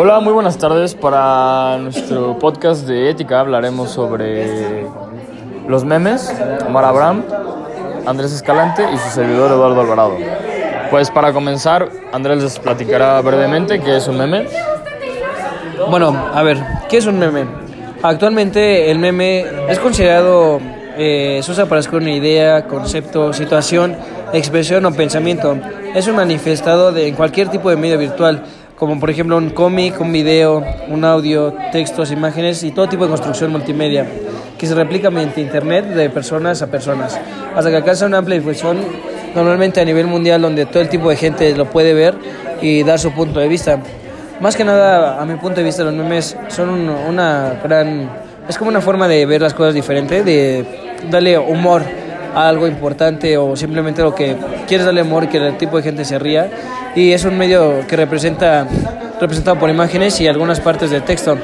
Hola, muy buenas tardes. Para nuestro podcast de ética hablaremos sobre los memes, Omar Abraham, Andrés Escalante y su servidor Eduardo Alvarado. Pues para comenzar, Andrés les platicará brevemente qué es un meme. Bueno, a ver, ¿qué es un meme? Actualmente el meme es considerado, eh, se usa para escribir una idea, concepto, situación, expresión o pensamiento. Es un manifestado de, en cualquier tipo de medio virtual, como por ejemplo un cómic, un video, un audio, textos, imágenes y todo tipo de construcción multimedia, que se replica mediante internet de personas a personas, hasta que alcanza una amplia difusión, normalmente a nivel mundial, donde todo el tipo de gente lo puede ver y dar su punto de vista. Más que nada, a mi punto de vista, los memes son una gran... Es como una forma de ver las cosas diferente, de darle humor algo importante o simplemente lo que quieres darle humor y que el tipo de gente se ría. Y es un medio que representa, representado por imágenes y algunas partes de texto.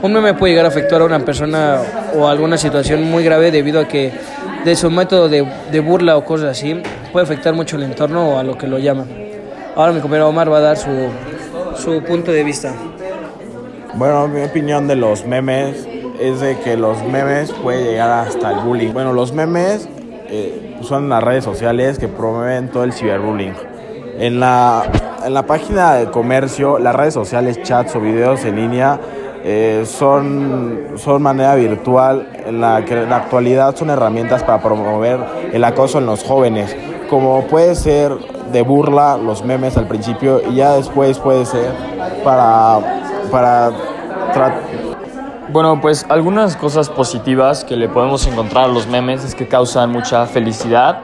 Un meme puede llegar a afectar a una persona o a alguna situación muy grave debido a que de su método de, de burla o cosas así puede afectar mucho el entorno o a lo que lo llama. Ahora mi compañero Omar va a dar su, su punto de vista. Bueno, mi opinión de los memes es de que los memes pueden llegar hasta el bullying. Bueno, los memes eh, son las redes sociales que promueven todo el ciberbullying. En la, en la página de comercio, las redes sociales, chats o videos en línea eh, son, son manera virtual en la que en la actualidad son herramientas para promover el acoso en los jóvenes, como puede ser de burla los memes al principio y ya después puede ser para, para bueno, pues algunas cosas positivas que le podemos encontrar a los memes es que causan mucha felicidad.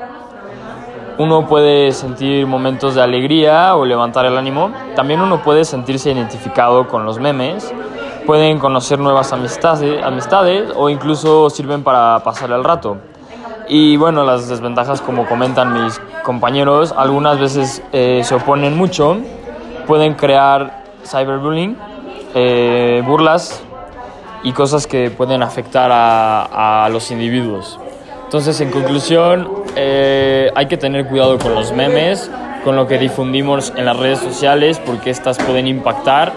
Uno puede sentir momentos de alegría o levantar el ánimo. También uno puede sentirse identificado con los memes. Pueden conocer nuevas amistades, amistades o incluso sirven para pasar el rato. Y bueno, las desventajas, como comentan mis compañeros, algunas veces eh, se oponen mucho. Pueden crear cyberbullying, eh, burlas y cosas que pueden afectar a, a los individuos. Entonces, en conclusión, eh, hay que tener cuidado con los memes, con lo que difundimos en las redes sociales, porque estas pueden impactar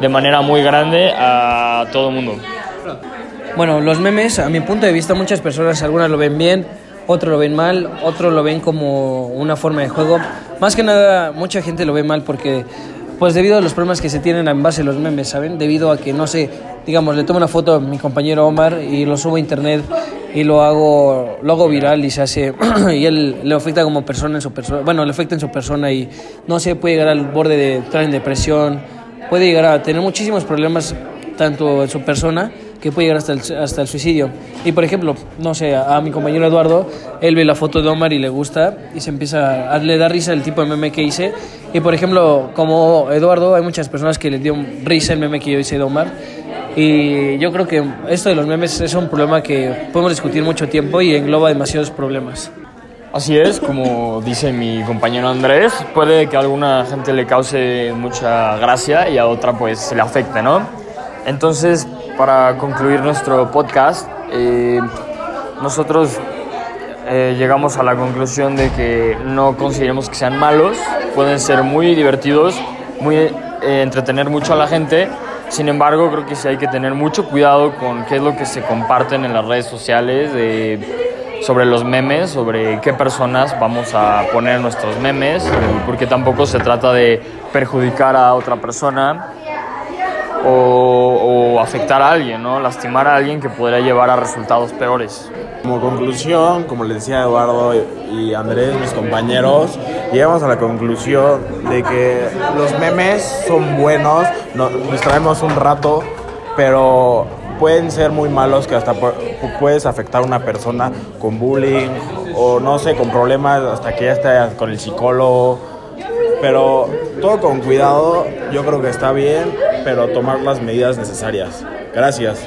de manera muy grande a todo el mundo. Bueno, los memes, a mi punto de vista, muchas personas, algunas lo ven bien, otros lo ven mal, otros lo ven como una forma de juego. Más que nada, mucha gente lo ve mal porque pues debido a los problemas que se tienen en base a los memes, ¿saben? Debido a que, no sé, digamos, le tomo una foto a mi compañero Omar y lo subo a internet y lo hago, lo hago viral y se hace, y él le afecta como persona en su persona, bueno, le afecta en su persona y, no sé, puede llegar al borde de entrar en depresión, puede llegar a tener muchísimos problemas tanto en su persona que puede llegar hasta el, hasta el suicidio. Y por ejemplo, no sé, a, mi compañero Eduardo, él ve la foto de Omar y le gusta y se empieza a le da risa el tipo de meme que hice. Y por ejemplo, como Eduardo, hay muchas personas que le dio risa el meme que yo hice de Omar. Y yo creo que esto de los memes es un problema que podemos discutir mucho tiempo y engloba demasiados problemas. Así es, como dice mi compañero Andrés, puede que a alguna gente le cause mucha gracia y a otra pues se le afecte, ¿no? Entonces, para concluir nuestro podcast, eh, nosotros eh, llegamos a la conclusión de que no consideremos que sean malos, pueden ser muy divertidos, muy eh, entretener mucho a la gente. Sin embargo, creo que sí hay que tener mucho cuidado con qué es lo que se comparten en las redes sociales, sobre los memes, sobre qué personas vamos a poner nuestros memes, porque tampoco se trata de perjudicar a otra persona, o, afectar a alguien, ¿no? lastimar a alguien que podría llevar a resultados peores. Como conclusión, como les decía Eduardo y Andrés, mis compañeros, llegamos a la conclusión de que los memes son buenos, nos distraemos un rato, pero pueden ser muy malos que hasta puedes afectar a una persona con bullying o no sé, con problemas hasta que ya esté con el psicólogo. Pero todo con cuidado, yo creo que está bien pero tomar las medidas necesarias. Gracias.